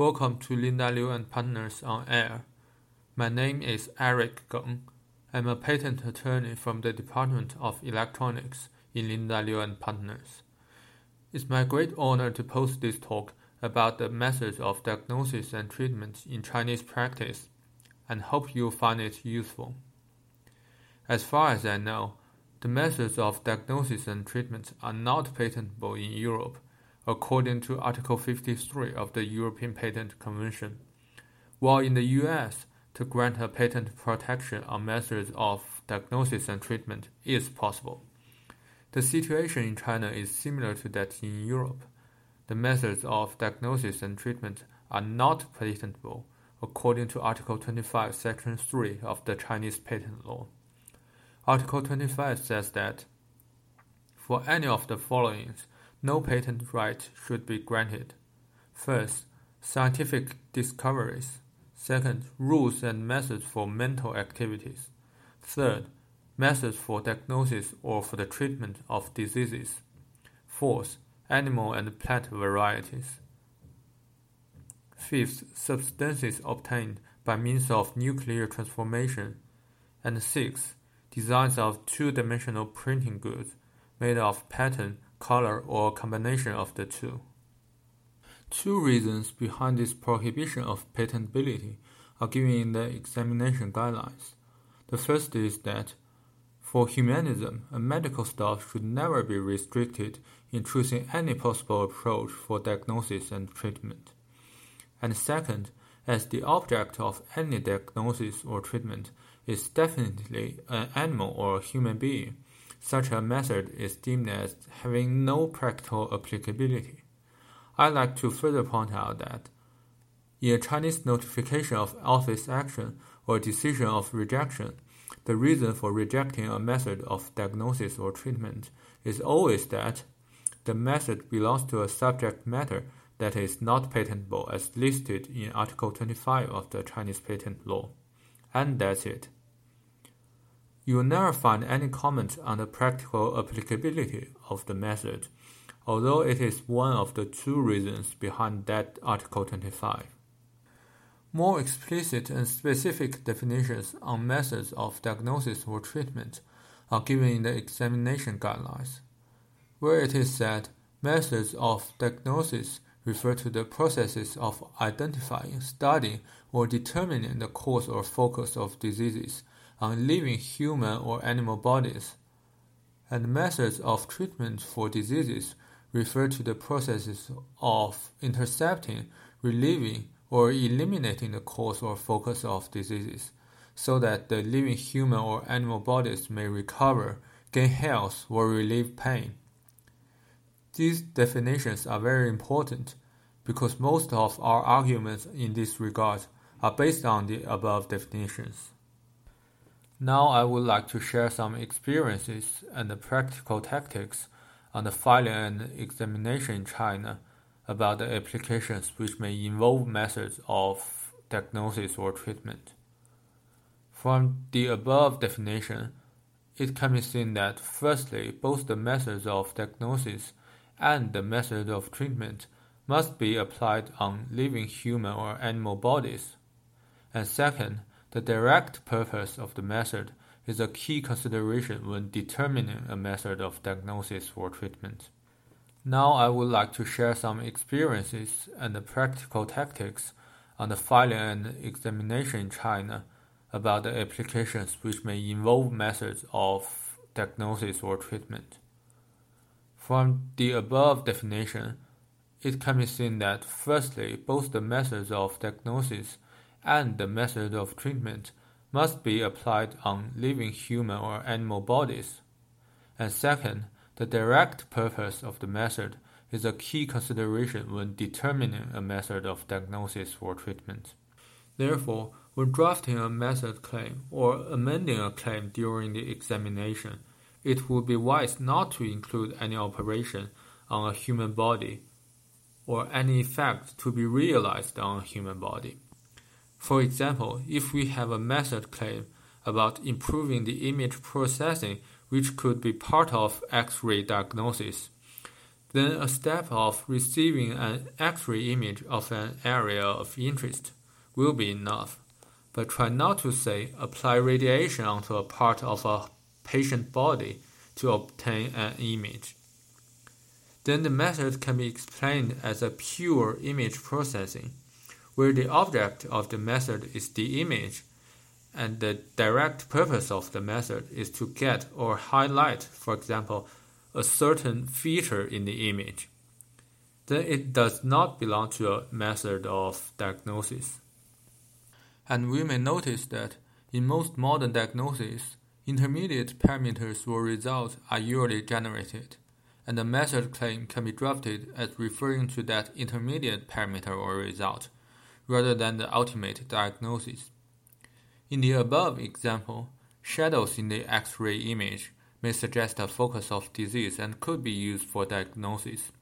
Welcome to Linda Liu and Partners on Air. My name is Eric Geng. I'm a patent attorney from the Department of Electronics in Linda Liu and Partners. It's my great honor to post this talk about the methods of diagnosis and treatment in Chinese practice and hope you'll find it useful. As far as I know, the methods of diagnosis and treatment are not patentable in Europe according to Article 53 of the European Patent Convention, while in the US, to grant a patent protection on methods of diagnosis and treatment is possible. The situation in China is similar to that in Europe. The methods of diagnosis and treatment are not patentable according to Article 25, Section 3 of the Chinese Patent Law. Article 25 says that for any of the following, no patent right should be granted. First, scientific discoveries. Second, rules and methods for mental activities. Third, methods for diagnosis or for the treatment of diseases. Fourth, animal and plant varieties. Fifth, substances obtained by means of nuclear transformation. And sixth, designs of two-dimensional printing goods made of pattern color, or combination of the two. Two reasons behind this prohibition of patentability are given in the examination guidelines. The first is that for humanism, a medical staff should never be restricted in choosing any possible approach for diagnosis and treatment. And second, as the object of any diagnosis or treatment is definitely an animal or a human being, such a method is deemed as having no practical applicability. I'd like to further point out that in a Chinese notification of office action or decision of rejection, the reason for rejecting a method of diagnosis or treatment is always that the method belongs to a subject matter that is not patentable as listed in Article 25 of the Chinese Patent Law. And that's it. You will never find any comment on the practical applicability of the method, although it is one of the two reasons behind that Article 25. More explicit and specific definitions on methods of diagnosis or treatment are given in the examination guidelines, where it is said methods of diagnosis refer to the processes of identifying, studying, or determining the cause or focus of diseases on living human or animal bodies, and methods of treatment for diseases refer to the processes of intercepting, relieving, or eliminating the cause or focus of diseases, so that the living human or animal bodies may recover, gain health, or relieve pain. These definitions are very important because most of our arguments in this regard are based on the above definitions. Now I would like to share some experiences and practical tactics on the filing and examination in China about the applications which may involve methods of diagnosis or treatment. From the above definition, it can be seen that firstly, both the methods of diagnosis and the method of treatment must be applied on living human or animal bodies. And second, the direct purpose of the method is a key consideration when determining a method of diagnosis or treatment. Now I would like to share some experiences and practical tactics on the filing and examination in China about the applications which may involve methods of diagnosis or treatment. From the above definition, it can be seen that firstly, both the methods of diagnosis and the method of treatment must be applied on living human or animal bodies. And second, the direct purpose of the method is a key consideration when determining a method of diagnosis or treatment. Therefore, when drafting a method claim or amending a claim during the examination, it would be wise not to include any operation on a human body or any effect to be realized on a human body. For example, if we have a method claim about improving the image processing which could be part of X-ray diagnosis, then a step of receiving an X-ray image of an area of interest will be enough. But try not to say apply radiation onto a part of a patient body to obtain an image. Then the method can be explained as a pure image processing, where the object of the method is the image, and the direct purpose of the method is to get or highlight, for example, a certain feature in the image. Then it does not belong to a method of diagnosis. And we may notice that in most modern diagnoses, intermediate parameters or results are usually generated and the method claim can be drafted as referring to that intermediate parameter or result, rather than the ultimate diagnosis. In the above example, shadows in the X-ray image may suggest a focus of disease and could be used for diagnosis.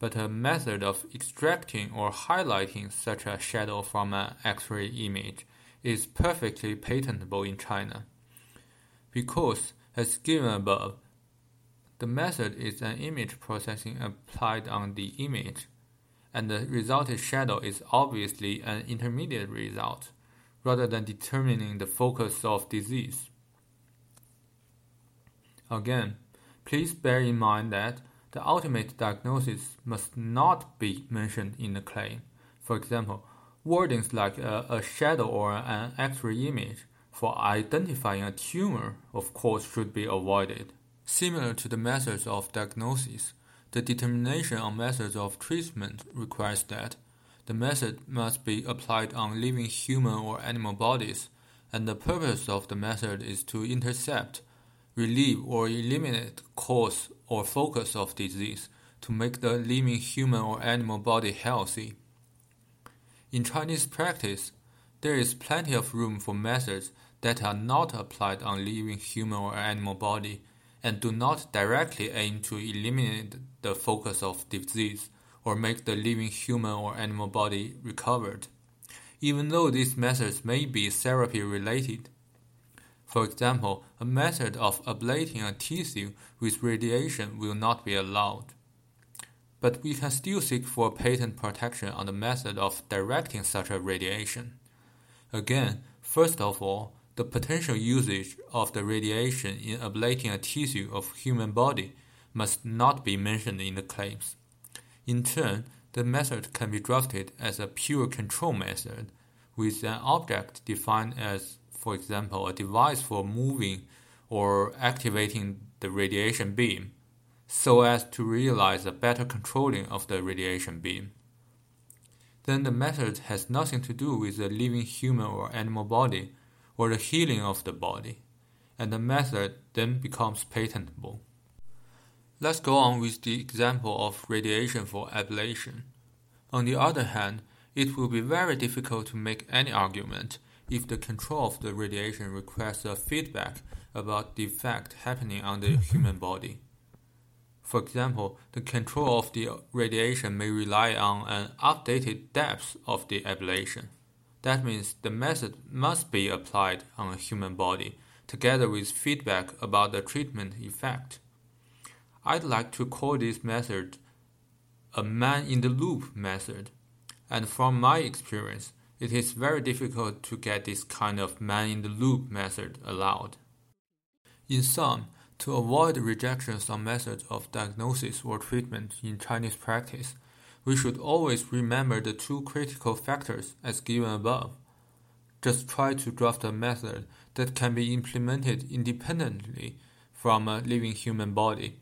But a method of extracting or highlighting such a shadow from an X-ray image is perfectly patentable in China. Because, as given above, the method is an image processing applied on the image, and the resulted shadow is obviously an intermediate result, rather than determining the focus of disease. Again, please bear in mind that the ultimate diagnosis must not be mentioned in the claim. For example, wordings like a, a shadow or an X-ray image for identifying a tumor, of course, should be avoided. Similar to the methods of diagnosis, the determination on methods of treatment requires that the method must be applied on living human or animal bodies, and the purpose of the method is to intercept, relieve, or eliminate cause or focus of disease to make the living human or animal body healthy. In Chinese practice, there is plenty of room for methods that are not applied on living human or animal body and do not directly aim to eliminate the focus of disease or make the living human or animal body recovered, even though these methods may be therapy related. For example, a method of ablating a tissue with radiation will not be allowed. But we can still seek for patent protection on the method of directing such a radiation. Again, first of all, the potential usage of the radiation in ablating a tissue of human body must not be mentioned in the claims. In turn, the method can be drafted as a pure control method, with an object defined as, for example, a device for moving or activating the radiation beam, so as to realize a better controlling of the radiation beam. Then the method has nothing to do with the living human or animal body or the healing of the body, and the method then becomes patentable. Let's go on with the example of radiation for ablation. On the other hand, it will be very difficult to make any argument if the control of the radiation requires a feedback about the effect happening on the human body. For example, the control of the radiation may rely on an updated depth of the ablation. That means the method must be applied on a human body, together with feedback about the treatment effect. I'd like to call this method a man in the loop method, and from my experience, it is very difficult to get this kind of man in the loop method allowed. In sum, to avoid rejections on methods of diagnosis or treatment in Chinese practice, we should always remember the two critical factors as given above. Just try to draft a method that can be implemented independently from a living human body.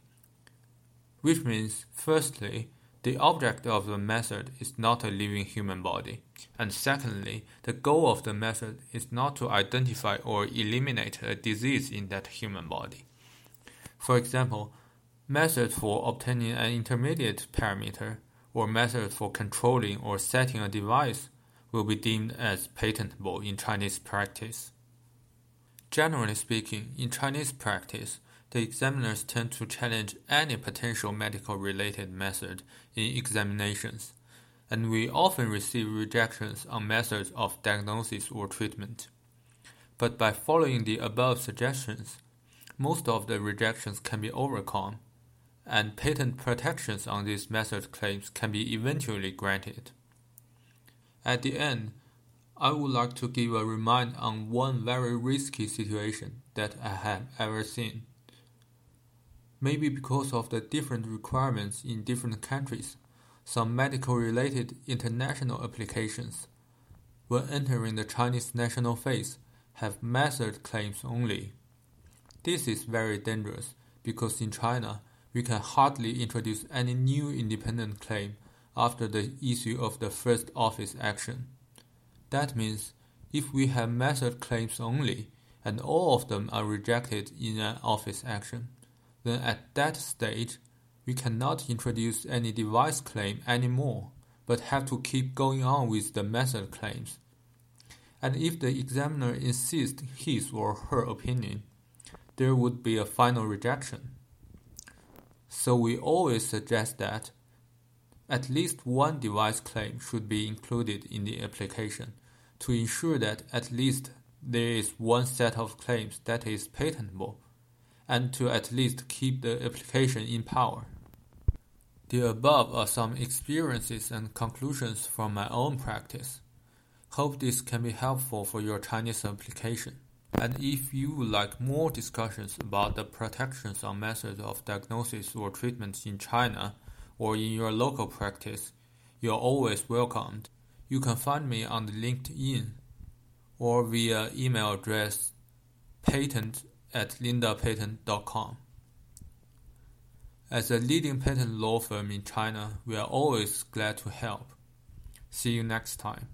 Which means, firstly, the object of the method is not a living human body, and secondly, the goal of the method is not to identify or eliminate a disease in that human body. For example, methods for obtaining an intermediate parameter or method for controlling or setting a device will be deemed as patentable in Chinese practice. Generally speaking, in Chinese practice, the examiners tend to challenge any potential medical related method in examinations, and we often receive rejections on methods of diagnosis or treatment. But by following the above suggestions, most of the rejections can be overcome and patent protections on these method claims can be eventually granted. At the end, I would like to give a reminder on one very risky situation that I have ever seen. Maybe because of the different requirements in different countries, some medical related international applications, when entering the Chinese national phase, have method claims only. This is very dangerous because in China, we can hardly introduce any new independent claim after the issue of the first office action. That means if we have method claims only and all of them are rejected in an office action, then at that stage, we cannot introduce any device claim anymore, but have to keep going on with the method claims. And if the examiner insists his or her opinion, there would be a final rejection. So we always suggest that at least one device claim should be included in the application to ensure that at least there is one set of claims that is patentable and to at least keep the application in power. The above are some experiences and conclusions from my own practice. Hope this can be helpful for your Chinese application. And if you would like more discussions about the protections on methods of diagnosis or treatment in China or in your local practice, you are always welcomed. You can find me on LinkedIn or via email address patent at lindapatent.com. As a leading patent law firm in China, we are always glad to help. See you next time.